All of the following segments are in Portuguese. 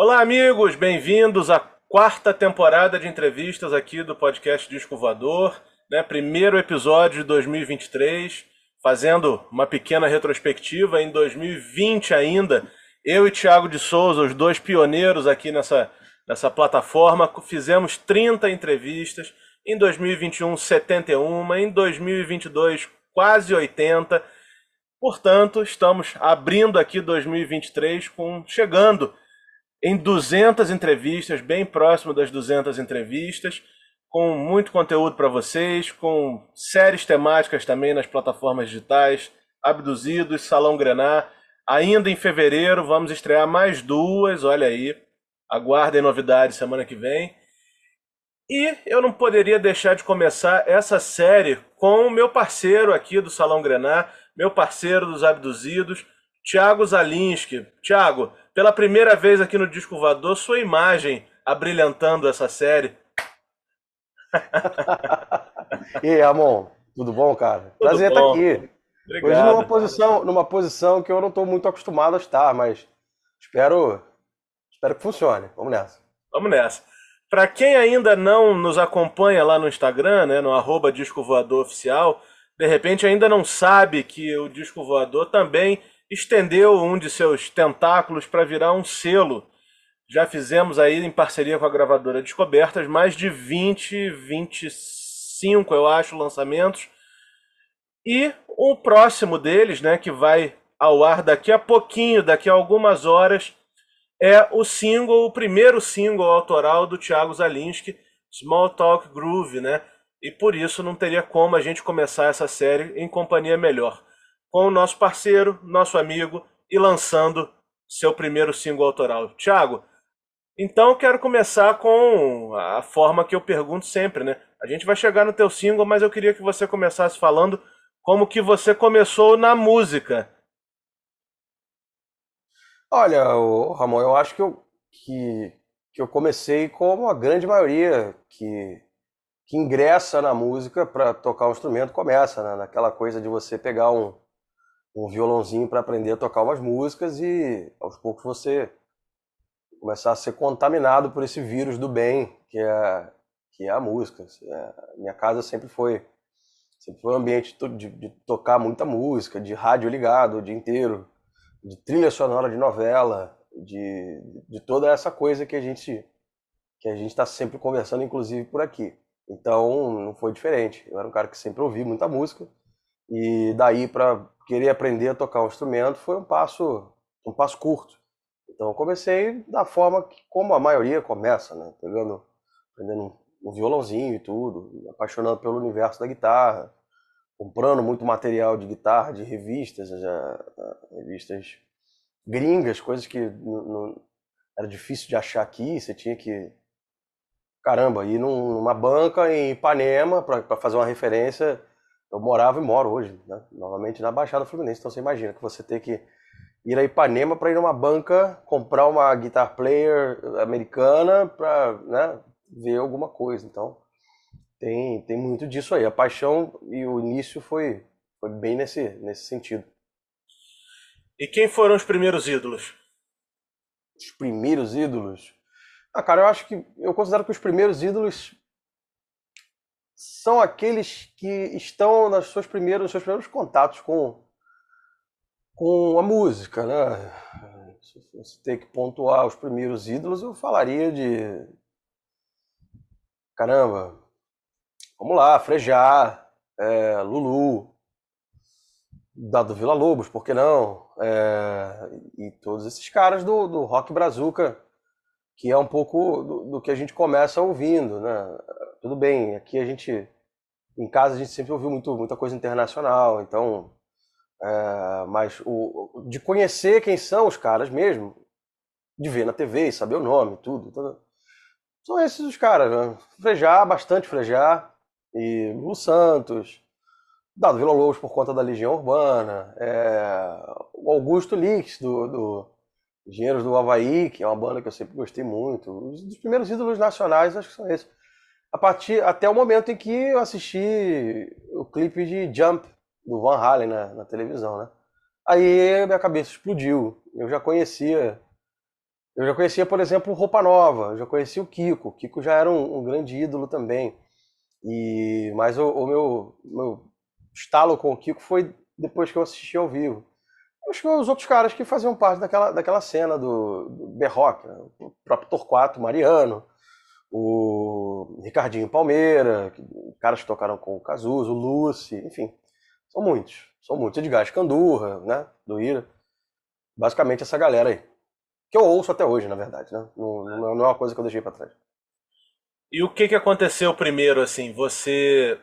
Olá, amigos, bem-vindos à quarta temporada de entrevistas aqui do podcast Disco Voador, né? Primeiro episódio de 2023, fazendo uma pequena retrospectiva em 2020 ainda. Eu e Thiago de Souza, os dois pioneiros aqui nessa, nessa plataforma, fizemos 30 entrevistas. Em 2021, 71. Em 2022, quase 80. Portanto, estamos abrindo aqui 2023 com chegando em 200 entrevistas, bem próximo das 200 entrevistas, com muito conteúdo para vocês, com séries temáticas também nas plataformas digitais, Abduzidos, Salão Grenar. Ainda em fevereiro vamos estrear mais duas, olha aí. Aguardem novidades semana que vem. E eu não poderia deixar de começar essa série com o meu parceiro aqui do Salão Grenar, meu parceiro dos Abduzidos, Tiago Zalinski. Tiago, pela primeira vez aqui no Disco Voador, sua imagem abrilhantando essa série. e aí, Amon, tudo bom, cara? Tudo Prazer bom. estar aqui. Obrigado. Hoje numa posição, numa posição que eu não estou muito acostumado a estar, mas espero, espero que funcione. Vamos nessa. Vamos nessa. Para quem ainda não nos acompanha lá no Instagram, né, no arroba Disco Voador Oficial, de repente ainda não sabe que o Disco Voador também estendeu um de seus tentáculos para virar um selo. Já fizemos aí em parceria com a gravadora Descobertas mais de 20, 25, eu acho, lançamentos. E o próximo deles, né, que vai ao ar daqui a pouquinho, daqui a algumas horas, é o single, o primeiro single autoral do Thiago Zalinski, Small Talk Groove, né? E por isso não teria como a gente começar essa série em companhia melhor com o nosso parceiro, nosso amigo e lançando seu primeiro single autoral. Tiago, então quero começar com a forma que eu pergunto sempre, né? A gente vai chegar no teu single, mas eu queria que você começasse falando como que você começou na música. Olha, Ramon, eu acho que eu, que, que eu comecei como a grande maioria que, que ingressa na música para tocar um instrumento começa, né? Naquela coisa de você pegar um, um violãozinho para aprender a tocar umas músicas e aos poucos você começar a ser contaminado por esse vírus do bem que é que é a música. É, minha casa sempre foi sempre foi um ambiente de, de tocar muita música, de rádio ligado o dia inteiro, de trilha sonora de novela, de, de toda essa coisa que a gente que a gente está sempre conversando, inclusive por aqui. Então não foi diferente. Eu era um cara que sempre ouvi muita música e daí para querer aprender a tocar um instrumento foi um passo um passo curto. Então eu comecei da forma que, como a maioria começa, né? Pegando, aprendendo um violãozinho e tudo, me apaixonando pelo universo da guitarra, comprando muito material de guitarra, de revistas, já, revistas gringas, coisas que não, não, era difícil de achar aqui, você tinha que caramba, ir numa banca em Ipanema para fazer uma referência eu morava e moro hoje, né? novamente na Baixada Fluminense. Então você imagina que você tem que ir a Ipanema para ir numa banca comprar uma guitar player americana para né, ver alguma coisa. Então tem, tem muito disso aí. A paixão e o início foi, foi bem nesse, nesse sentido. E quem foram os primeiros ídolos? Os primeiros ídolos? Ah, cara, eu acho que eu considero que os primeiros ídolos são aqueles que estão nos seus primeiros, nos seus primeiros contatos com, com a música, né? Se você tem que pontuar os primeiros ídolos, eu falaria de caramba, vamos lá, Frejá, é, Lulu, Dado Vila Lobos, por que não? É, e todos esses caras do, do rock brazuca, que é um pouco do, do que a gente começa ouvindo, né? Tudo bem, aqui a gente em casa a gente sempre ouviu muito, muita coisa internacional, então. É, mas o, de conhecer quem são os caras mesmo, de ver na TV e saber o nome, tudo. tudo são esses os caras, né? Frejar, bastante Frejar, e Lu Santos, Dado Vila Lobos por conta da Legião Urbana, é, o Augusto Lix, do, do Engenheiros do Havaí, que é uma banda que eu sempre gostei muito. Os, os primeiros ídolos nacionais acho que são esses a partir até o momento em que eu assisti o clipe de Jump do Van Halen na, na televisão, né? Aí minha cabeça explodiu. Eu já conhecia Eu já conhecia, por exemplo, Roupa Nova, eu já conhecia o Kiko. O Kiko já era um, um grande ídolo também. E mas o, o meu, meu estalo com o Kiko foi depois que eu assisti ao vivo. Acho que os outros caras que faziam parte daquela, daquela cena do, do B-Rock, né? o próprio Torquato Mariano, o Ricardinho Palmeira, caras que tocaram com o Cazuza, o Lucy, enfim, são muitos, são muitos. Edgar Escandurra, né, do Ira, basicamente essa galera aí, que eu ouço até hoje, na verdade, né, não, não é uma coisa que eu deixei para trás. E o que que aconteceu primeiro, assim, você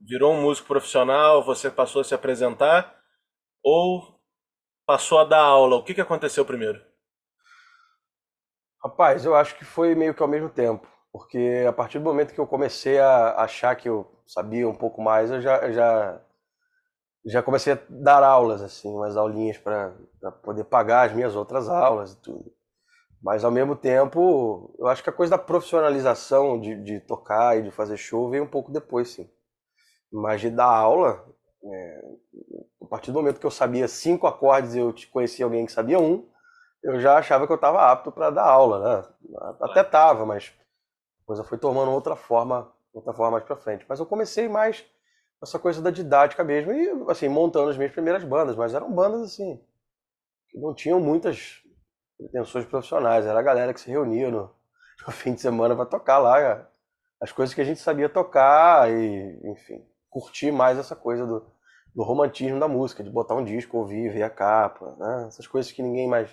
virou um músico profissional, você passou a se apresentar, ou passou a dar aula? O que que aconteceu primeiro? Rapaz, eu acho que foi meio que ao mesmo tempo, porque a partir do momento que eu comecei a achar que eu sabia um pouco mais, eu já, já, já comecei a dar aulas, assim, umas aulinhas para poder pagar as minhas outras aulas e tudo. Mas ao mesmo tempo, eu acho que a coisa da profissionalização de, de tocar e de fazer show veio um pouco depois, sim. Mas de dar aula, é, a partir do momento que eu sabia cinco acordes eu conhecia alguém que sabia um, eu já achava que eu estava apto para dar aula, né? Até tava, mas a coisa foi tomando outra forma, outra forma mais para frente. Mas eu comecei mais essa coisa da didática mesmo e assim montando as minhas primeiras bandas, mas eram bandas assim que não tinham muitas pretensões profissionais. Era a galera que se reunia no, no fim de semana para tocar lá as coisas que a gente sabia tocar e, enfim, curtir mais essa coisa do, do romantismo da música, de botar um disco, ouvir, ver a capa, né? essas coisas que ninguém mais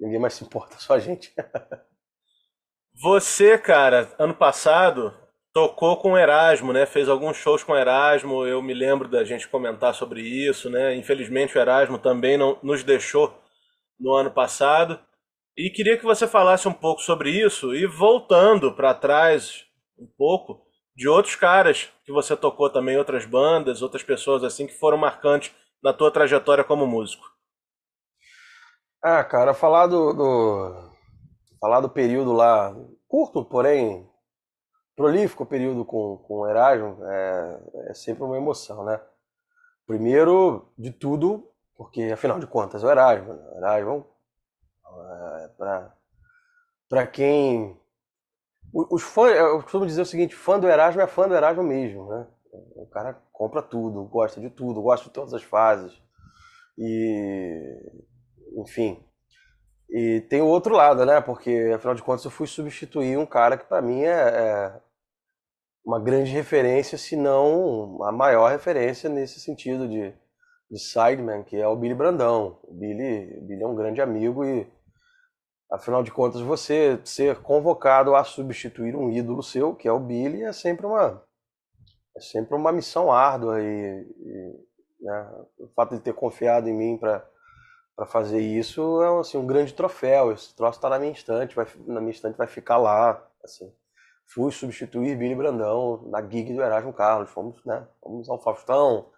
Ninguém mais se importa, só a gente. Você, cara, ano passado tocou com Erasmo, né? Fez alguns shows com Erasmo. Eu me lembro da gente comentar sobre isso, né? Infelizmente o Erasmo também não nos deixou no ano passado. E queria que você falasse um pouco sobre isso e voltando para trás um pouco de outros caras que você tocou também, outras bandas, outras pessoas assim que foram marcantes na tua trajetória como músico. Ah, cara, falar do, do, falar do período lá, curto, porém prolífico período com, com o Erasmo, é, é sempre uma emoção, né? Primeiro de tudo, porque afinal de contas o Erasmo. Né? O Erasmo, é, para quem. Os fãs, eu costumo dizer o seguinte: fã do Erasmo é fã do Erasmo mesmo, né? O cara compra tudo, gosta de tudo, gosta de todas as fases. E enfim. E tem o outro lado, né? Porque, afinal de contas, eu fui substituir um cara que, para mim, é, é, uma grande referência, se não a maior referência nesse sentido de, de sideman, que é o Billy Brandão. O Billy, o Billy é um grande amigo e, afinal de contas, você ser convocado a substituir um ídolo seu, que é o Billy, é sempre uma, é sempre uma missão árdua. E, e né? o fato de ter confiado em mim para para fazer isso é assim, um grande troféu. Esse troço está na minha estante, vai, na minha estante vai ficar lá. Assim. Fui substituir Billy Brandão na gig do Erasmo Carlos. Fomos, né? Fomos ao Faustão.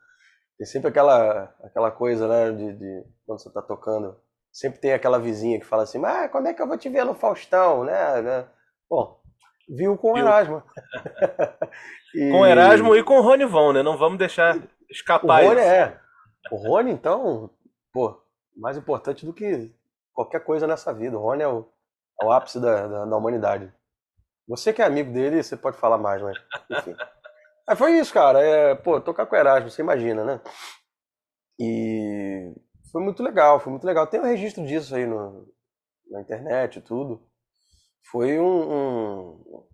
Tem sempre aquela, aquela coisa, né? De, de quando você está tocando. Sempre tem aquela vizinha que fala assim, mas quando é que eu vou te ver no Faustão, né? né? Bom, viu com o Erasmo. e... Com o Erasmo e com o Rony Von, né? Não vamos deixar escapar o Rony isso. é. O Rony, então, pô, mais importante do que qualquer coisa nessa vida. O Rony é o, é o ápice da, da, da, humanidade. Você que é amigo dele, você pode falar mais, mas enfim. Aí foi isso, cara. É, pô, tocar com o Erasmo, você imagina, né? E foi muito legal, foi muito legal. Tem um registro disso aí no, na internet e tudo. Foi um, um,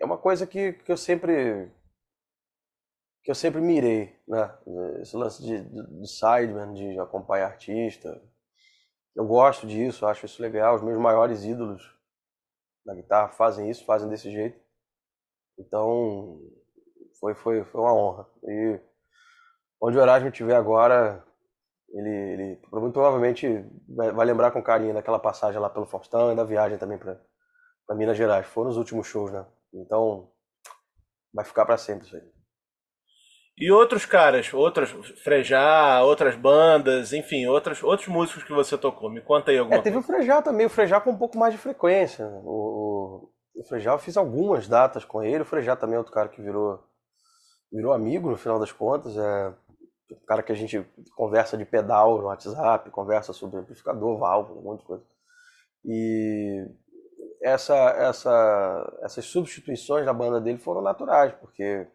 É uma coisa que, que eu sempre que eu sempre mirei, né? Esse lance de, de, de sideman, de acompanhar artista. Eu gosto disso, acho isso legal. Os meus maiores ídolos na guitarra fazem isso, fazem desse jeito. Então, foi, foi, foi uma honra. E onde o Erasmo estiver agora, ele, ele muito provavelmente vai, vai, lembrar com carinho daquela passagem lá pelo Faustão e da viagem também para Minas Gerais. Foram os últimos shows, né? Então, vai ficar para sempre isso aí. E outros caras, outras Frejá, outras bandas, enfim, outros, outros músicos que você tocou. Me conta aí alguma é, teve coisa. o Frejá também, o Frejá com um pouco mais de frequência. O, o, Frejá eu fiz algumas datas com ele, o Frejá também é outro cara que virou, virou amigo no final das contas. É um cara que a gente conversa de pedal no WhatsApp, conversa sobre amplificador, válvula, um monte de coisa. E essa, essa, essas substituições na banda dele foram naturais, porque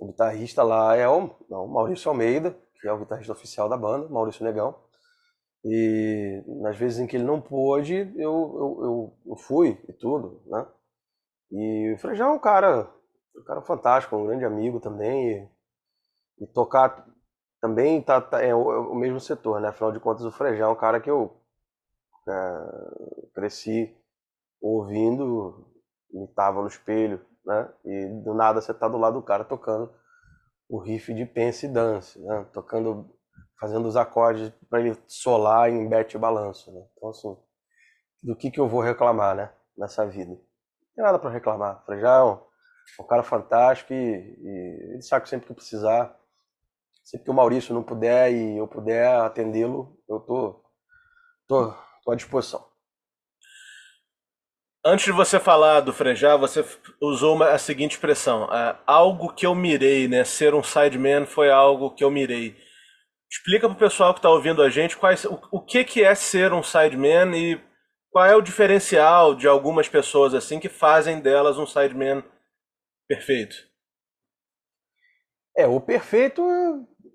o guitarrista lá é o, é o Maurício Almeida, que é o guitarrista oficial da banda, Maurício Negão. E nas vezes em que ele não pôde, eu, eu, eu, eu fui e tudo, né? E o Frejão é um cara, um cara fantástico, um grande amigo também. E, e tocar também tá, tá é, o, é, o, mesmo setor, né? Afinal de contas, o Frejão é um cara que eu é, cresci ouvindo, imitava no espelho, né? E do nada você tá do lado do cara tocando o riff de Pense e Dance, né? Tocando, fazendo os acordes para ele solar em bet e balanço, né? Então, assim, do que que eu vou reclamar, né? Nessa vida. Não tem nada para reclamar. Falei, já é um, um cara fantástico e, e ele sabe sempre que precisar, sempre que o Maurício não puder e eu puder atendê-lo, eu tô, tô, tô à disposição. Antes de você falar do Frejá, você usou uma, a seguinte expressão: uh, algo que eu mirei, né? Ser um sideman foi algo que eu mirei. Explica para o pessoal que está ouvindo a gente quais, o, o que, que é ser um sideman e qual é o diferencial de algumas pessoas assim que fazem delas um sideman perfeito. É, o perfeito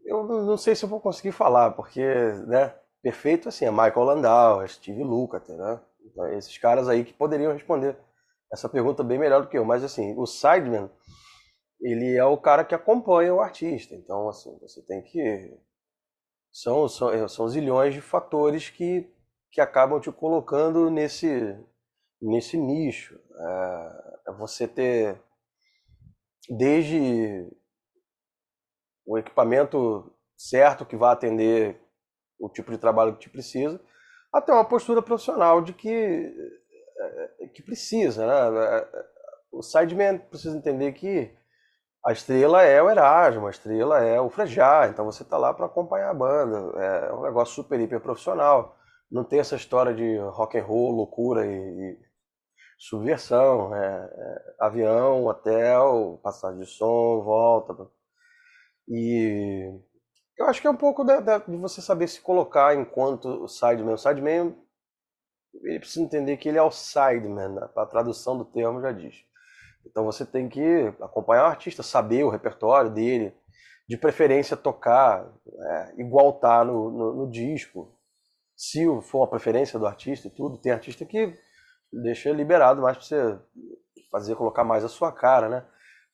eu não sei se eu vou conseguir falar, porque, né, perfeito assim, é Michael Landau, é Steve Lukather, né? Esses caras aí que poderiam responder essa pergunta bem melhor do que eu. Mas assim, o sideman, ele é o cara que acompanha o artista. Então, assim, você tem que. São, são, é, são zilhões de fatores que, que acabam te colocando nesse, nesse nicho. É, é você ter desde o equipamento certo que vai atender o tipo de trabalho que te precisa, até uma postura profissional de que, eh, que precisa. Né? O sideman precisa entender que a estrela é o Erasmo, a estrela é o Frejá, então você está lá para acompanhar a banda. É um negócio super, hiper profissional. Não tem essa história de rock and roll, loucura e, e subversão. É, é, avião, hotel, passagem de som, volta. E eu acho que é um pouco de, de você saber se colocar enquanto sideman. O sideman, ele precisa entender que ele é o sideman, né? a tradução do termo já diz. Então você tem que acompanhar o artista, saber o repertório dele, de preferência tocar é, igual tá no, no, no, disco. Se for uma preferência do artista e tudo, tem artista que deixa liberado mais para você fazer, colocar mais a sua cara, né?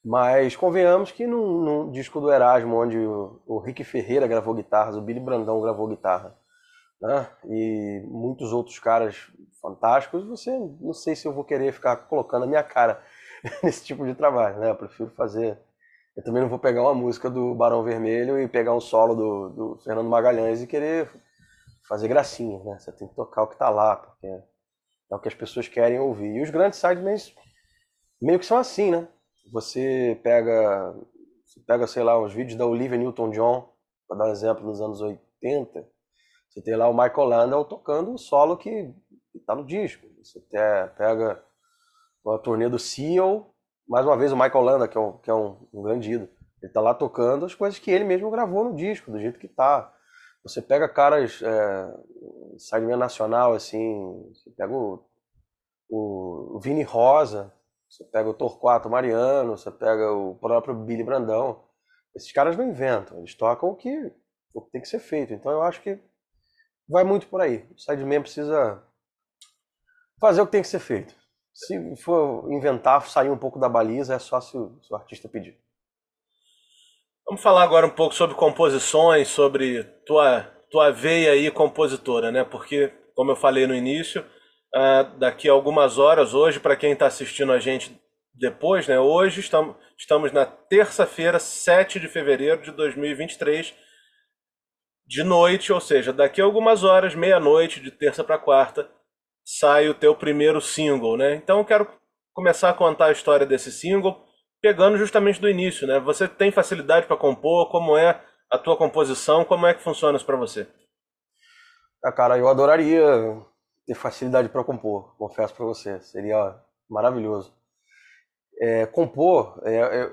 Mas convenhamos que no, no disco do Erasmo, onde o, o, Rick Ferreira gravou guitarras, o Billy Brandão gravou guitarra, né? e muitos outros caras fantásticos, você não sei se eu vou querer ficar colocando a minha cara nesse tipo de trabalho, né? Eu prefiro fazer. Eu também não vou pegar uma música do Barão Vermelho e pegar um solo do, do Fernando Magalhães e querer fazer gracinha, né? Você tem que tocar o que tá lá, porque é o que as pessoas querem ouvir. E os grandes sidemans meio que são assim, né? Você pega, você pega, sei lá, uns vídeos da Olivia Newton-John, para dar um exemplo, nos anos 80, você tem lá o Michael Landau tocando o solo que está no disco. Você pega a turnê do Seal, mais uma vez o Michael Landau, que é um, que é um, um grande ídolo, ele está lá tocando as coisas que ele mesmo gravou no disco, do jeito que tá. Você pega caras, é, sideman nacional, assim, você pega o, o Vini Rosa, você pega o Torquato Mariano, você pega o próprio Billy Brandão. Esses caras não inventam, eles tocam o que, o que tem que ser feito. Então eu acho que vai muito por aí. O sideman precisa fazer o que tem que ser feito. Se for inventar, sair um pouco da baliza, é só se o, se o artista pedir. Vamos falar agora um pouco sobre composições, sobre tua, tua veia aí compositora, né? Porque, como eu falei no início, uh, daqui a algumas horas, hoje, para quem está assistindo a gente depois, né? Hoje estamos, estamos na terça-feira, 7 de fevereiro de 2023, de noite, ou seja, daqui a algumas horas, meia-noite, de terça para quarta, sai o teu primeiro single, né? Então eu quero começar a contar a história desse single, pegando justamente do início, né? Você tem facilidade para compor? Como é a tua composição? Como é que funciona isso para você? Ah, cara, eu adoraria ter facilidade para compor, confesso para você, seria maravilhoso. É, compor é, é,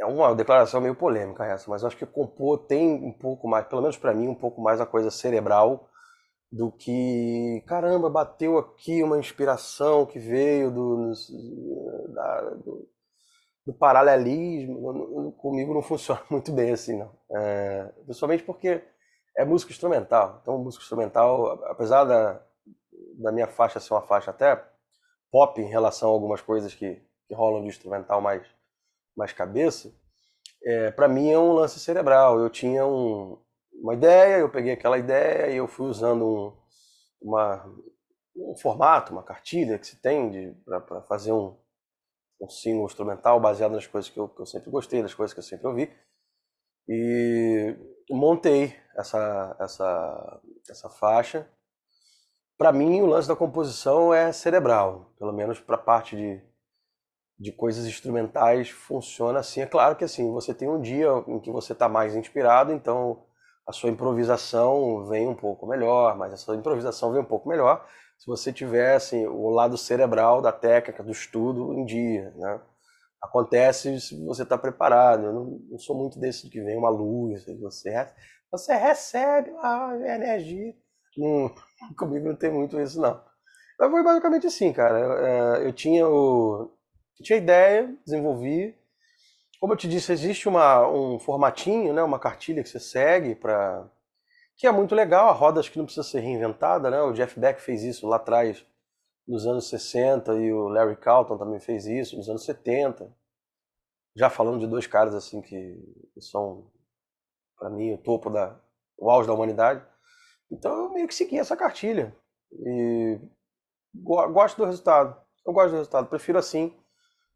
é, uma declaração meio polêmica essa, mas acho que compor tem um pouco mais, pelo menos para mim, um pouco mais a coisa cerebral do que, caramba, bateu aqui uma inspiração que veio do, da, do, do, paralelismo. Comigo não funciona muito bem assim, não. É, principalmente porque é música instrumental. Então, música instrumental, apesar da, da minha faixa ser uma faixa até pop em relação a algumas coisas que, que rolam de instrumental mais, mais cabeça, é, para mim é um lance cerebral. Eu tinha um, uma ideia, eu peguei aquela ideia e eu fui usando um, uma, um formato, uma cartilha que se tem para fazer um, um single instrumental baseado nas coisas que eu, que eu sempre gostei, das coisas que eu sempre ouvi. E montei essa, essa, essa faixa. Para mim, o lance da composição é cerebral, pelo menos para a parte de, de coisas instrumentais funciona assim. É claro que assim, você tem um dia em que você está mais inspirado, então a sua improvisação vem um pouco melhor, mas a sua improvisação vem um pouco melhor se você tivesse assim, o lado cerebral da técnica, do estudo em dia, né? Acontece se você está preparado. Eu não, não, sou muito desse que vem uma luz você, você recebe a energia. Não, comigo não tem muito isso, não. Mas foi basicamente assim, cara. Eu, é, eu tinha o, eu tinha ideia, desenvolvi, como eu te disse, existe uma, um formatinho, né, uma cartilha que você segue para que é muito legal, a roda acho que não precisa ser reinventada, né? O Jeff Beck fez isso lá atrás nos anos 60 e o Larry Carlton também fez isso nos anos 70. Já falando de dois caras assim que são para mim o topo da o auge da humanidade. Então eu meio que segui essa cartilha e gosto do resultado. Eu gosto do resultado, prefiro assim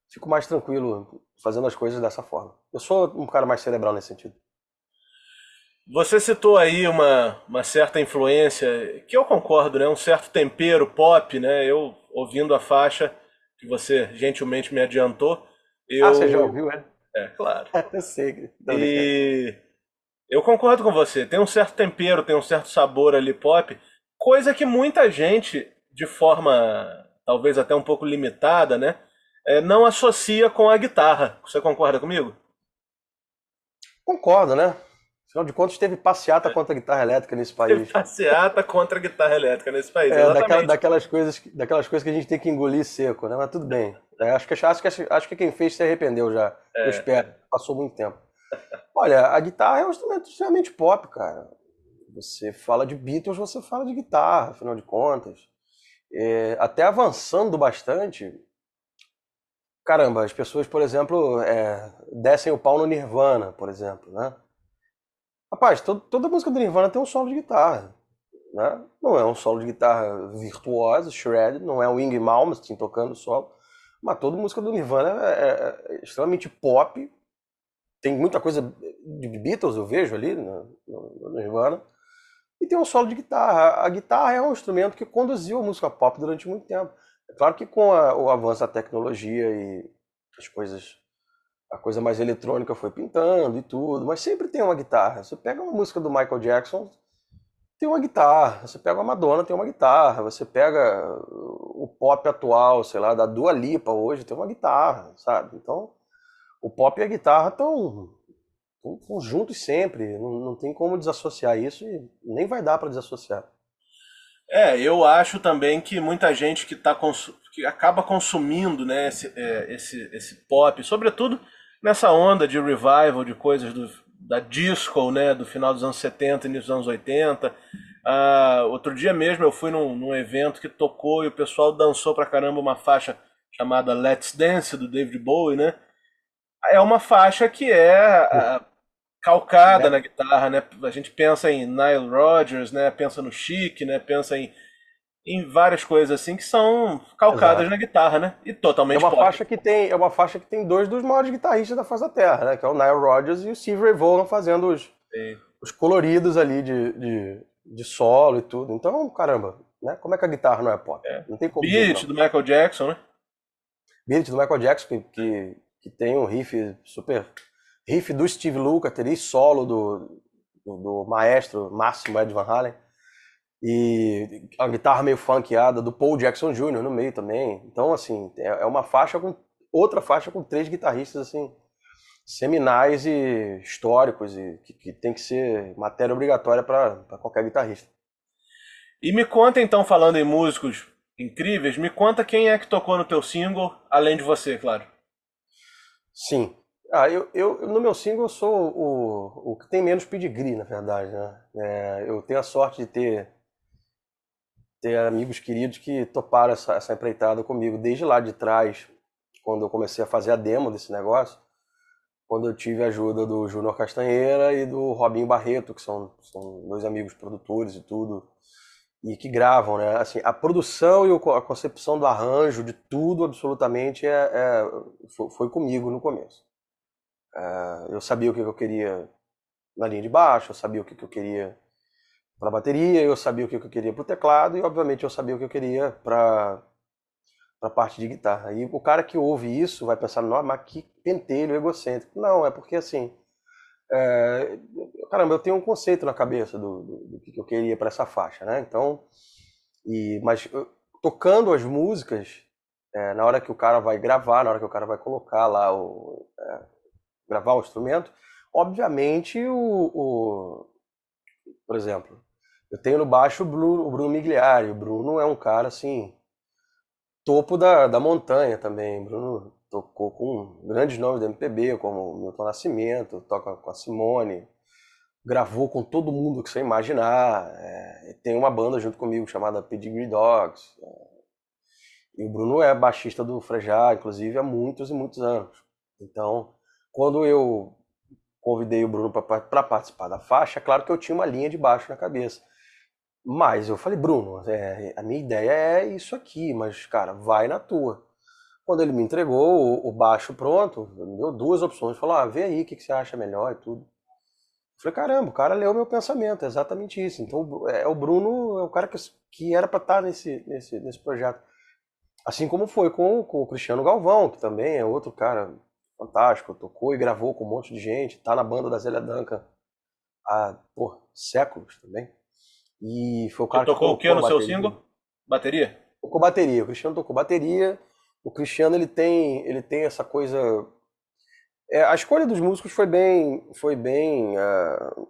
fico mais tranquilo fazendo as coisas dessa forma. Eu sou um cara mais cerebral nesse sentido. Você citou aí uma, uma certa influência, que eu concordo, né? Um certo tempero pop, né? Eu ouvindo a faixa que você gentilmente me adiantou. Eu... Ah, você já ouviu, é? É, claro. eu sei. E eu concordo com você. Tem um certo tempero, tem um certo sabor ali pop, coisa que muita gente, de forma talvez até um pouco limitada, né? é, não associa com a guitarra. Você concorda comigo? Concordo, né? Afinal de contas, teve passeata contra a guitarra elétrica nesse país. Teve passeata contra a guitarra elétrica nesse país, é, daquela, daquelas, coisas, daquelas coisas que a gente tem que engolir seco, né? Mas tudo bem. É, acho, que, acho, que, acho que quem fez se arrependeu já. É. Eu espero. Passou muito tempo. Olha, a guitarra é um instrumento extremamente pop, cara. Você fala de Beatles, você fala de guitarra, afinal de contas. É, até avançando bastante, caramba, as pessoas, por exemplo, é, descem o pau no Nirvana, por exemplo, né? Rapaz, todo, toda música do Nirvana tem um solo de guitarra, né? Não é um solo de guitarra virtuoso, shredded, não é o Wing Malmsteen tocando solo, mas toda música do Nirvana é, é, é, extremamente pop, tem muita coisa de Beatles, eu vejo ali no, no, Nirvana, e tem um solo de guitarra. A guitarra é um instrumento que conduziu a música pop durante muito tempo. É claro que com a, o avanço da tecnologia e as coisas, a coisa mais eletrônica foi pintando e tudo, mas sempre tem uma guitarra. Você pega uma música do Michael Jackson, tem uma guitarra. Você pega a Madonna, tem uma guitarra. Você pega o pop atual, sei lá, da Dua Lipa hoje, tem uma guitarra, sabe? Então, o pop e a guitarra estão juntos sempre. Não, não tem como desassociar isso e nem vai dar para desassociar. É, eu acho também que muita gente que, tá que acaba consumindo né, esse, é, esse, esse pop, sobretudo nessa onda de revival de coisas do, da disco, né, do final dos anos 70 e início dos anos 80. Ah, outro dia mesmo eu fui num, num evento que tocou e o pessoal dançou pra caramba uma faixa chamada Let's Dance do David Bowie, né? É uma faixa que é calcada é. na guitarra, né? A gente pensa em Nile Rodgers, né? Pensa no Chic, né? Pensa em, em várias coisas assim que são calcadas Exato. na guitarra, né? E totalmente é uma pop. faixa que tem é uma faixa que tem dois dos maiores guitarristas da face da Terra, né? Que é o Nile Rodgers e o Steve Ray Vaughan fazendo os, os coloridos ali de, de, de, solo e tudo. Então, caramba, né? Como é que a guitarra não é pop? É. Não tem como. Beat do Michael Jackson, né? Beat do Michael Jackson que, que, que tem um riff super riff do Steve Lukather e solo do, do, do, maestro máximo Ed Van Halen. E a guitarra meio funkeada do Paul Jackson Jr. no meio também. Então, assim, é, é uma faixa com. outra faixa com três guitarristas, assim, seminais e históricos, e que, que tem que ser matéria obrigatória para qualquer guitarrista. E me conta então, falando em músicos incríveis, me conta quem é que tocou no teu single, além de você, claro. Sim. Ah, eu, eu no meu single eu sou o, o que tem menos pedigree, na verdade, né? É, eu tenho a sorte de ter ter amigos queridos que toparam essa, essa empreitada comigo desde lá de trás, quando eu comecei a fazer a demo desse negócio, quando eu tive a ajuda do Júnior Castanheira e do Robinho Barreto, que são, são dois amigos produtores e tudo, e que gravam, né? Assim, a produção e a concepção do arranjo, de tudo absolutamente, é, é foi comigo no começo. É, eu sabia o que eu queria na linha de baixo, eu sabia o que eu queria para bateria, eu sabia o que eu queria para o teclado e, obviamente, eu sabia o que eu queria para a parte de guitarra. E o cara que ouve isso vai pensar, não, mas que pentelho egocêntrico. Não, é porque assim, é, caramba, eu tenho um conceito na cabeça do, do, do que eu queria para essa faixa, né? Então, e, mas tocando as músicas, é, na hora que o cara vai gravar, na hora que o cara vai colocar lá o é, gravar o instrumento, obviamente o, o por exemplo, eu tenho no baixo o Bruno, o Bruno Migliari. O Bruno é um cara assim, topo da, da montanha também. Bruno tocou com grandes nomes do MPB, como Milton Nascimento, toca com a Simone, gravou com todo mundo que você imaginar. É, tem uma banda junto comigo chamada Pedigree Dogs. É, e o Bruno é baixista do Frejá, inclusive, há muitos e muitos anos. Então, quando eu convidei o Bruno para participar da faixa, claro que eu tinha uma linha de baixo na cabeça. Mas eu falei, Bruno, é, a minha ideia é isso aqui, mas, cara, vai na tua. Quando ele me entregou o, baixo pronto, me deu duas opções. Falou, ah, vê aí o que, que você acha melhor e tudo. Eu falei, caramba, o cara leu meu pensamento, é exatamente isso. Então, é, o Bruno, é o cara que, que era para estar tá nesse, nesse, nesse projeto. Assim como foi com, com o Cristiano Galvão, que também é outro cara fantástico, tocou e gravou com um monte de gente, tá na banda da Zélia Duncan há, por séculos também. E foi o cara que tocou o que no seu single? Bateria? Tocou bateria. O Cristiano tocou bateria. O Cristiano ele tem, ele tem essa coisa. É, a escolha dos músicos foi bem, foi bem, uh,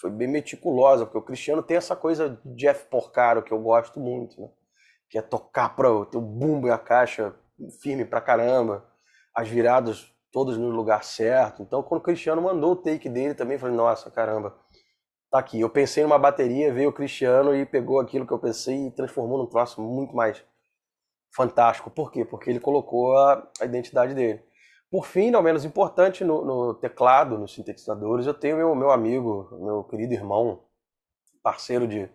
foi bem meticulosa, porque o Cristiano tem essa coisa de Jeff Porcaro que eu gosto muito, né? Que é tocar para o bumbo e a caixa firme pra caramba, as viradas todas no lugar certo. Então, quando o Cristiano mandou o take dele também, falei, nossa, caramba tá aqui. Eu pensei numa bateria, veio o Cristiano e pegou aquilo que eu pensei e transformou num troço muito mais fantástico. Por quê? Porque ele colocou a, a identidade dele. Por fim, não menos importante, no, no, teclado, nos sintetizadores, eu tenho meu, meu amigo, meu querido irmão, parceiro de,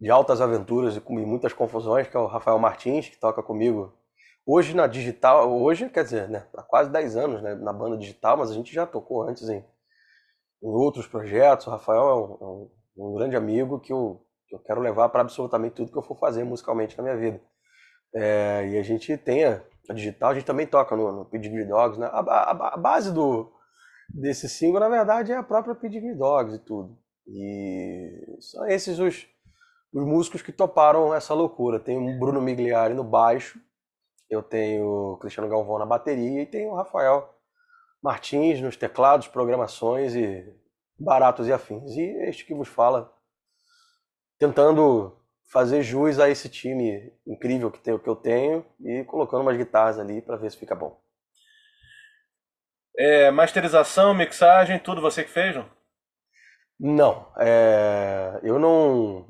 de altas aventuras e com muitas confusões, que é o Rafael Martins, que toca comigo hoje na digital, hoje, quer dizer, né, há quase 10 anos né, na banda digital, mas a gente já tocou antes em em outros projetos. O Rafael é um, é um, um grande amigo que eu, que eu quero levar para absolutamente tudo que eu for fazer musicalmente na minha vida. É, e a gente tem a, digital, a gente também toca no, no Pedigree Dogs. Né? A, a, a, base do, desse single, na verdade, é a própria Pedigree Dogs e tudo. E são esses os, os músicos que toparam essa loucura. Tem o Bruno Migliari no baixo, eu tenho o Cristiano Galvão na bateria e tem o Rafael Martins nos teclados, programações e baratos e afins. E este que vos fala, tentando fazer jus a esse time incrível que, tem, que eu tenho e colocando umas guitarras ali para ver se fica bom. É, masterização, mixagem, tudo você que fez, não? Não, é, eu não,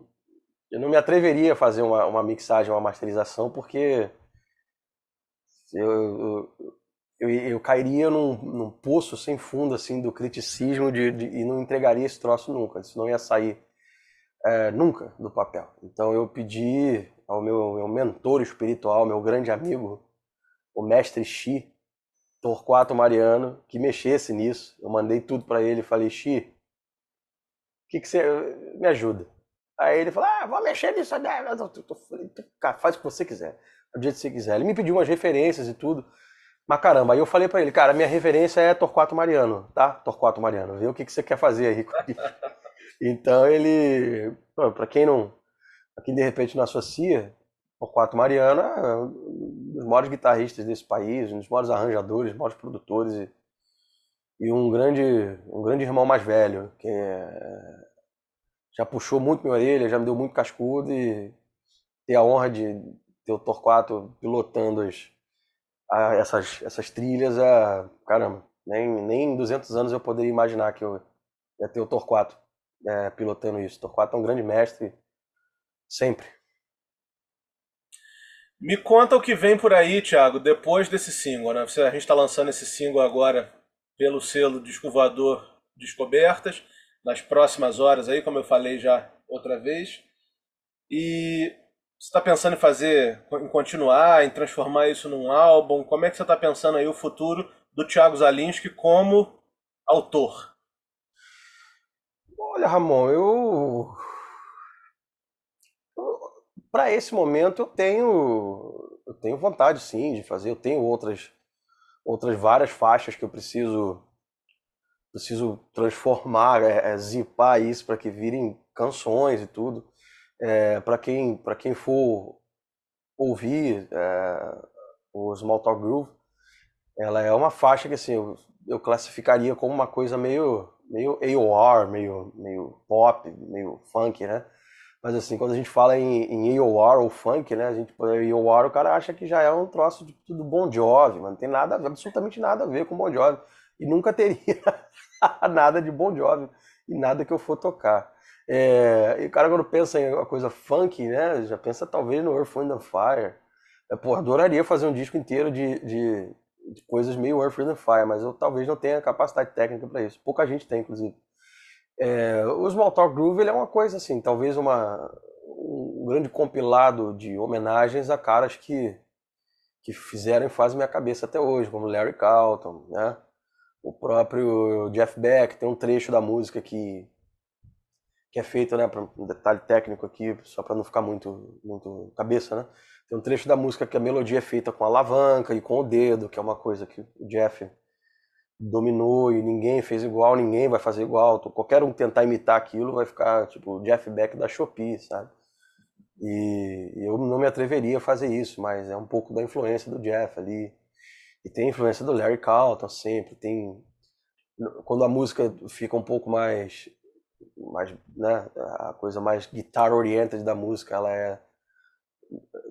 eu não me atreveria a fazer uma, uma mixagem, uma masterização, porque eu, eu, eu, eu cairia num, num, poço sem fundo assim do criticismo de, de, e não entregaria esse troço nunca. Isso não ia sair é, nunca do papel. Então eu pedi ao meu, meu mentor espiritual, meu grande amigo, o mestre Xi, Torquato Mariano, que mexesse nisso. Eu mandei tudo para ele e falei, Xi, que, que você me ajuda? Aí ele falou, ah, vou mexer nisso. Eu falei, faz o que você quiser, do jeito que você quiser. Ele me pediu umas referências e tudo. Mas caramba, aí eu falei para ele, cara, minha referência é Torquato Mariano, tá? Torquato Mariano, vê o que, que você quer fazer aí. Então ele, para quem não, pra quem de repente não associa, Torquato Mariano é um dos maiores guitarristas desse país, um dos maiores arranjadores, um maiores produtores e, e um grande, um grande irmão mais velho, que é, já puxou muito minha orelha, já me deu muito cascudo e ter a honra de ter o Torquato pilotando as, a, essas, essas trilhas, a, caramba, nem, nem em 200 anos eu poderia imaginar que eu ia ter o Torquato é, pilotando isso. Torquato é um grande mestre, sempre. Me conta o que vem por aí, Thiago, depois desse single, né? A gente está lançando esse single agora pelo selo Disco Descobertas, nas próximas horas aí, como eu falei já outra vez. E você está pensando em fazer, em continuar, em transformar isso num álbum? Como é que você está pensando aí o futuro do Thiago Zalinski como autor? Olha, Ramon, eu para esse momento eu tenho eu tenho vontade sim de fazer, eu tenho outras outras várias faixas que eu preciso preciso transformar, é, é zipar isso para que virem canções e tudo. É, para quem para quem for ouvir é, o Small Talk Groove, ela é uma faixa que assim eu, eu classificaria como uma coisa meio meio AOR, meio meio pop, meio funk, né? Mas assim, quando a gente fala em, em AOR ou funk, né? A gente AOR, o cara acha que já é um troço de tudo Bon Jovi, mas não tem nada, absolutamente nada a ver com Bon Jovi. E nunca teria nada de Bon Jovi e nada que eu for tocar. É, e o cara quando pensa em uma coisa funk, né? Já pensa talvez no Earth, Wind and Fire. É, pô, adoraria fazer um disco inteiro de, de, de coisas meio Earth, Wind Fire, mas eu talvez não tenha capacidade técnica para isso. Pouca gente tem, inclusive. É, o Small Talk Groove ele é uma coisa assim, talvez uma, um grande compilado de homenagens a caras que, que fizeram e fazem minha cabeça até hoje, como Larry Carlton, né? O próprio Jeff Beck tem um trecho da música que que é feito, né, um detalhe técnico aqui, só para não ficar muito muito cabeça, né? Tem um trecho da música que a melodia é feita com alavanca e com o dedo, que é uma coisa que o Jeff dominou e ninguém fez igual, ninguém vai fazer igual. Qualquer um tentar imitar aquilo vai ficar tipo o Jeff Beck da Shopee, sabe? E eu não me atreveria a fazer isso, mas é um pouco da influência do Jeff ali. E tem a influência do Larry Carlton sempre, tem quando a música fica um pouco mais mais, né, a coisa mais guitar oriented da música, ela é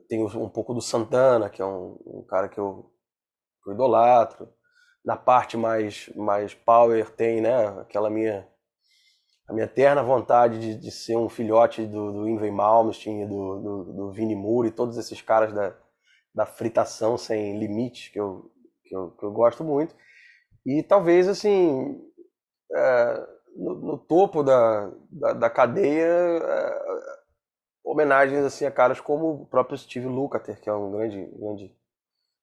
tem um pouco do Santana, que é um, um cara que eu, que eu idolatro na parte mais, mais power tem, né? Aquela minha a minha eterna vontade de, de ser um filhote do, do Ingve Malmsteen, do, do, do Vini Moore e todos esses caras da, da fritação sem limite, que eu, que eu, que eu gosto muito. E talvez, assim, é, no, no, topo da, da, da cadeia, é, homenagens assim, a caras como o próprio Steve Lukather, que é um grande, grande,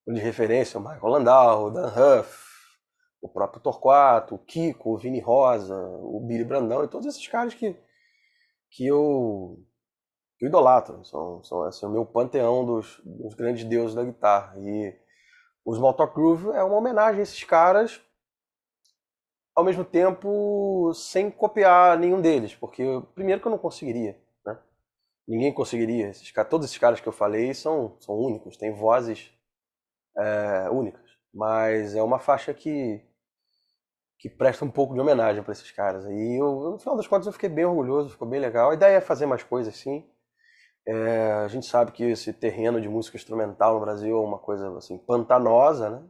grande referência, o Michael Landau, o Dan Huff, o próprio Torquato, o Kiko, o Vini Rosa, o Billy Brandão e todos esses caras que, que eu, eu idolatro. São, são assim, o meu panteão dos, dos grandes deuses da guitarra. E o Talk Groove é uma homenagem a esses caras, ao mesmo tempo sem copiar nenhum deles, porque primeiro que eu não conseguiria? Ninguém conseguiria. Todos esses caras que eu falei são, são únicos, têm vozes é, únicas. Mas é uma faixa que que presta um pouco de homenagem para esses caras. E eu, no final das contas eu fiquei bem orgulhoso, ficou bem legal. A ideia é fazer mais coisas, sim. É, a gente sabe que esse terreno de música instrumental no Brasil é uma coisa assim pantanosa, né?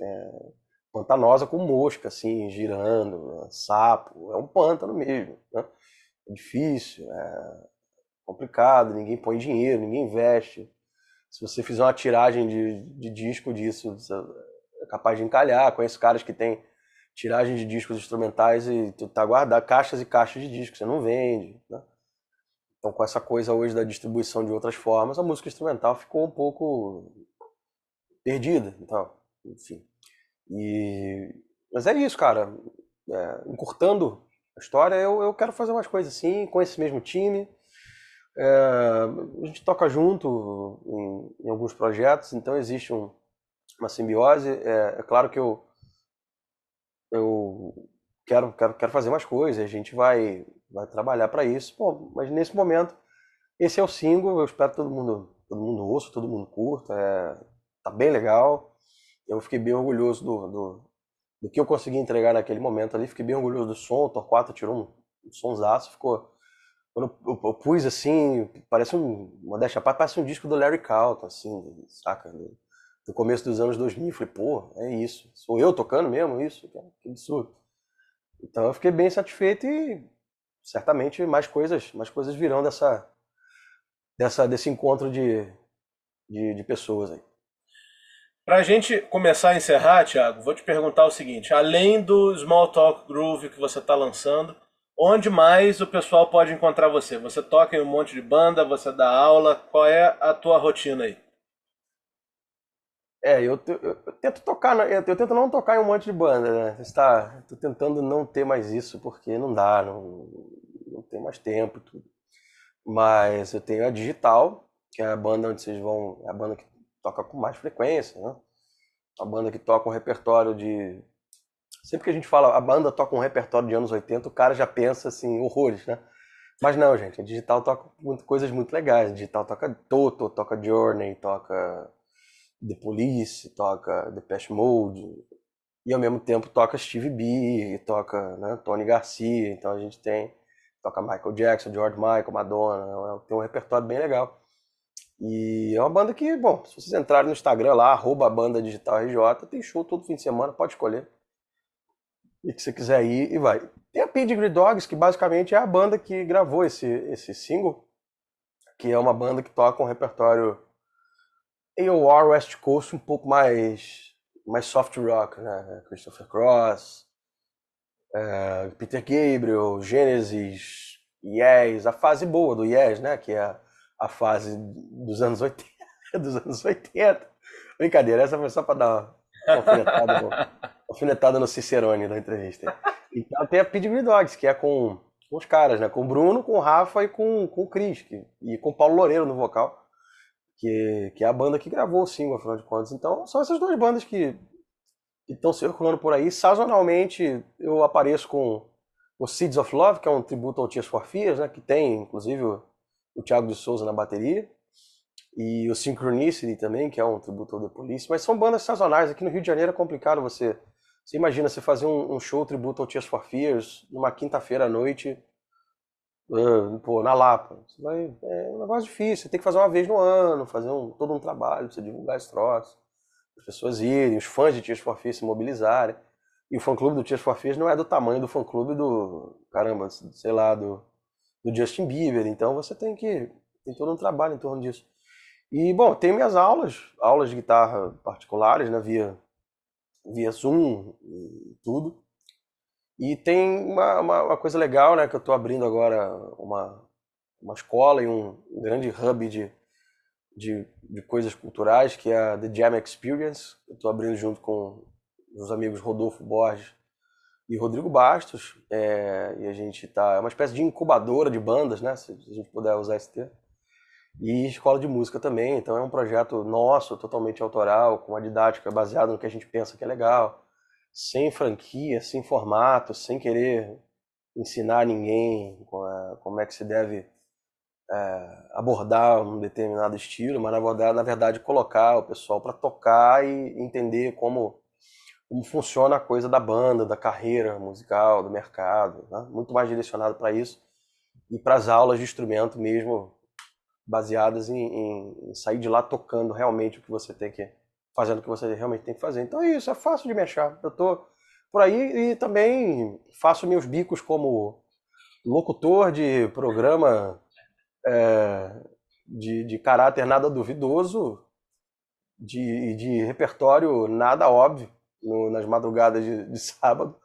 É, pantanosa com mosca, assim, girando, sapo. É um pântano mesmo, né? É difícil, é complicado, ninguém põe dinheiro, ninguém investe. Se você fizer uma tiragem de, de disco disso, é capaz de encalhar. Conheço caras que têm tiragem de discos instrumentais e tu tá guardando caixas e caixas de discos, você não vende, né? Então com essa coisa hoje da distribuição de outras formas, a música instrumental ficou um pouco perdida, então, enfim. E mas é isso, cara. É, encurtando a história, eu, eu quero fazer umas coisas assim, com esse mesmo time. É, a gente toca junto em, em, alguns projetos, então existe um, uma simbiose. É, é claro que eu eu quero, quero, quero fazer mais coisas, a gente vai, vai trabalhar para isso. Pô, mas nesse momento, esse é o single, eu espero que todo mundo, todo mundo ouça, todo mundo curta, é, tá bem legal. Eu fiquei bem orgulhoso do, do, do, que eu consegui entregar naquele momento ali, fiquei bem orgulhoso do som, o Torquato tirou um, um sonsaço, ficou, Quando eu, eu, eu pus assim, parece um. Modéstia parte, parece um disco do Larry Carlton, assim, saca? Do, do começo dos anos 2000. Eu falei, pô, é isso. Sou eu tocando mesmo isso? Que absurdo. Então eu fiquei bem satisfeito e certamente mais coisas, mais coisas virão dessa, dessa desse encontro de, de, de pessoas aí. Para a gente começar a encerrar, Thiago, vou te perguntar o seguinte: além do Small Talk Groove que você está lançando, onde mais o pessoal pode encontrar você? Você toca em um monte de banda, você dá aula, qual é a tua rotina aí? É, eu, eu, eu tento tocar, eu, tento não tocar em um monte de banda, né? Está, tô tentando não ter mais isso porque não dá, não, não tem mais tempo, tudo. Mas eu tenho a digital, que é a banda onde vocês vão, é a banda que toca com mais frequência, né? A banda que toca um repertório de. Sempre que a gente fala a banda toca um repertório de anos 80, o cara já pensa assim, horrores, né? Mas não, gente, a digital toca muito, coisas muito legais. A digital toca Toto, toca Journey, toca The Police, toca Depeche Mode, e ao mesmo tempo toca Steve B, toca né, Tony Garcia, então a gente tem, toca Michael Jackson, George Michael, Madonna, tem um repertório bem legal. E é uma banda que, bom, se vocês entrarem no Instagram lá, arroba banda digital RJ, tem show todo fim de semana, pode escolher. E que você quiser ir, e vai. Tem a Pedigree Dogs, que basicamente é a banda que gravou esse, esse single, que é uma banda que toca um repertório AOR West Coast um pouco mais, mais soft rock, né? Christopher Cross, é, Peter Gabriel, Genesis, Yes, a fase boa do Yes, né? Que é a fase dos anos 80. dos anos 80. Brincadeira, essa foi só para dar uma alfinetada, alfinetada no Cicerone da entrevista. Então tem a Pedigree Dogs, que é com, com os caras, né? Com o Bruno, com o Rafa e com, com o Cris. Que, e com o Paulo Loureiro no vocal. Que, que é a banda que gravou o single, afinal de contas. Então são essas duas bandas que estão circulando por aí. Sazonalmente eu apareço com o Seeds of Love, que é um tributo ao Tears for né? Que tem, inclusive o Thiago de Souza na bateria, e o Synchronicity também, que é um tributo ao The Police, mas são bandas sazonais. Aqui no Rio de Janeiro é complicado você. Você imagina você fazer um, um show tributo ao Tears for Fears numa quinta-feira à noite, uh, pô, na Lapa. Você vai, é um negócio difícil. Você tem que fazer uma vez no ano, fazer um, todo um trabalho, você divulgar esse troço, as pessoas irem, os fãs de Tears for Fears se mobilizarem. E o fã-clube do Tears for Fears não é do tamanho do fã-clube do, caramba, sei lá, do, do Justin Bieber. Então você tem que tem todo um trabalho em torno disso. E bom, tem minhas aulas, aulas de guitarra particulares, né, via via Zoom e tudo. E tem uma, uma, uma coisa legal, né, que eu estou abrindo agora uma uma escola e um, grande hub de, de, de, coisas culturais, que é a The Jam Experience. Eu estou abrindo junto com os amigos Rodolfo Borges e Rodrigo Bastos. É, e a gente tá. É uma espécie de incubadora de bandas, né? Se a gente puder usar esse termo. E escola de música também. Então é um projeto nosso, totalmente autoral, com uma didática baseada no que a gente pensa que é legal. Sem franquia, sem formato, sem querer ensinar ninguém como é que se deve é, abordar um determinado estilo, mas na verdade, na verdade colocar o pessoal para tocar e entender como como funciona a coisa da banda, da carreira musical, do mercado, né? muito mais direcionado para isso e para as aulas de instrumento mesmo baseadas em, em, sair de lá tocando realmente o que você tem que fazendo o que você realmente tem que fazer. Então é isso, é fácil de me achar. Eu tô por aí e também faço meus bicos como locutor de programa é, de, de caráter nada duvidoso, de, de repertório nada óbvio no, nas madrugadas de, de sábado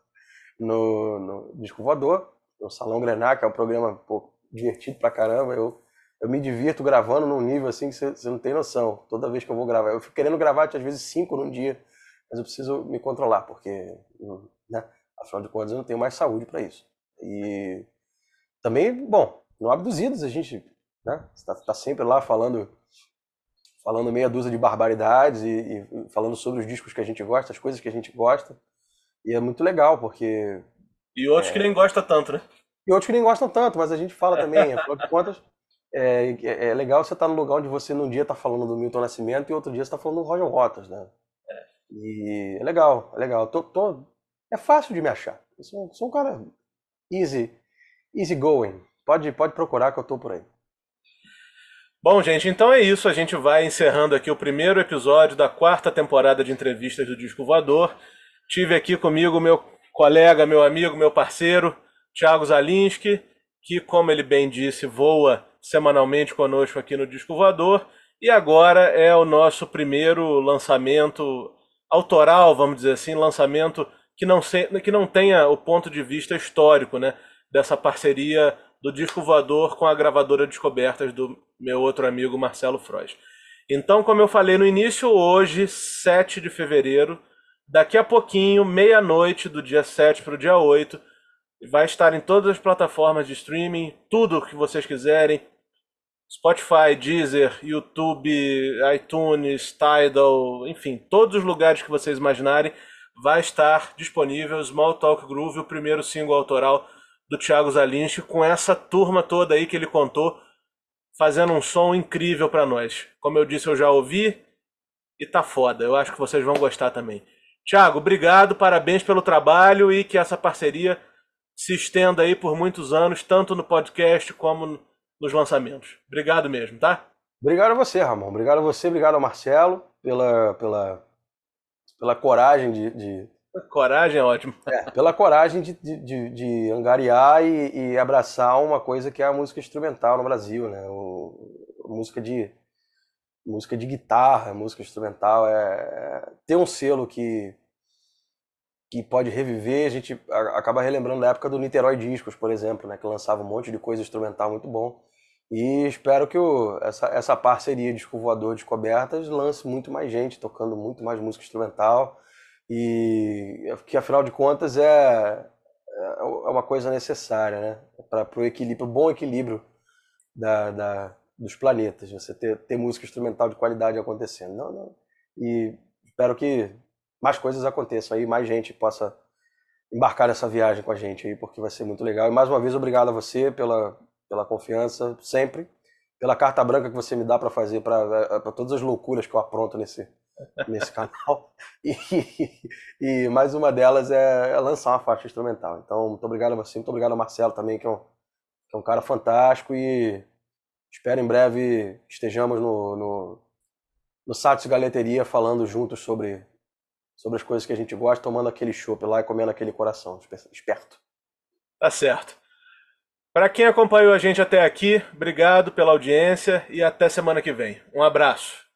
no, no Disco Voador, no Salão Grenar, que é um programa pô, divertido pra caramba. Eu, eu me divirto gravando num nível assim que você não tem noção. Toda vez que eu vou gravar, eu fico querendo gravar às vezes cinco num dia, mas eu preciso me controlar, porque, né, afinal de contas, eu não tenho mais saúde para isso. E também, bom, no Abduzidos a gente né, está tá sempre lá falando falando meia dúzia de barbaridades e, e, falando sobre os discos que a gente gosta, as coisas que a gente gosta. E é muito legal, porque. E outros é... que nem gostam tanto, né? E outros que nem gostam tanto, mas a gente fala também, afinal de contas. É, é, é, legal você estar tá no lugar onde você num dia está falando do Milton Nascimento e outro dia está falando do Roger Waters, né? É. E é legal, é legal. Tô, tô, é fácil de me achar. Eu sou, sou um cara easy, easy going, pode, pode procurar que eu tô por aí. Bom, gente, então é isso. A gente vai encerrando aqui o primeiro episódio da quarta temporada de entrevistas do Disco Voador. Tive aqui comigo meu colega, meu amigo, meu parceiro, Thiago Zalinski, que, como ele bem disse, voa semanalmente conosco aqui no Disco Voador. E agora é o nosso primeiro lançamento autoral, vamos dizer assim, lançamento que não, se, que não tenha o ponto de vista histórico, né? Dessa parceria do disco voador com a gravadora Descobertas do meu outro amigo Marcelo Frois. Então, como eu falei no início, hoje, 7 de fevereiro, daqui a pouquinho, meia-noite do dia 7 para o dia 8, vai estar em todas as plataformas de streaming, tudo que vocês quiserem. Spotify, Deezer, YouTube, iTunes, Tidal, enfim, todos os lugares que vocês imaginarem, vai estar disponível Small Talk Groove, o primeiro single autoral do Thiago Zalinski com essa turma toda aí que ele contou, fazendo um som incrível para nós. Como eu disse, eu já ouvi e tá foda. Eu acho que vocês vão gostar também. Thiago, obrigado, parabéns pelo trabalho e que essa parceria se estenda aí por muitos anos, tanto no podcast como nos lançamentos. Obrigado mesmo, tá? Obrigado a você, Ramon. Obrigado a você, obrigado ao Marcelo pela, pela, pela coragem de, de Coragem é ótimo. É, pela coragem de, de, de angariar e, e, abraçar uma coisa que é a música instrumental no Brasil, né? O, música de música de guitarra, música instrumental é, é ter um selo que que pode reviver, a gente acaba relembrando da época do Niterói Discos, por exemplo, né, que lançava um monte de coisa instrumental muito bom. E espero que o, essa, essa parceria de Voador Descobertas lance muito mais gente, tocando muito mais música instrumental e que afinal de contas é, é uma coisa necessária, né? Para o equilíbrio, bom equilíbrio da, da, dos planetas, você ter, ter música instrumental de qualidade acontecendo. Não, não. E espero que mais coisas aconteçam aí, mais gente possa embarcar nessa viagem com a gente aí, porque vai ser muito legal. E mais uma vez, obrigado a você pela, pela confiança, sempre, pela carta branca que você me dá para fazer, para todas as loucuras que eu apronto nesse, nesse canal. E, e, mais uma delas é, é, lançar uma faixa instrumental. Então, muito obrigado a você, muito obrigado ao Marcelo também, que é um, que é um cara fantástico. E espero em breve estejamos no, no, no Satos Galeteria falando juntos sobre, sobre as coisas que a gente gosta, tomando aquele chopp lá e comendo aquele coração esperto. Tá certo. Para quem acompanhou a gente até aqui, obrigado pela audiência e até semana que vem. Um abraço.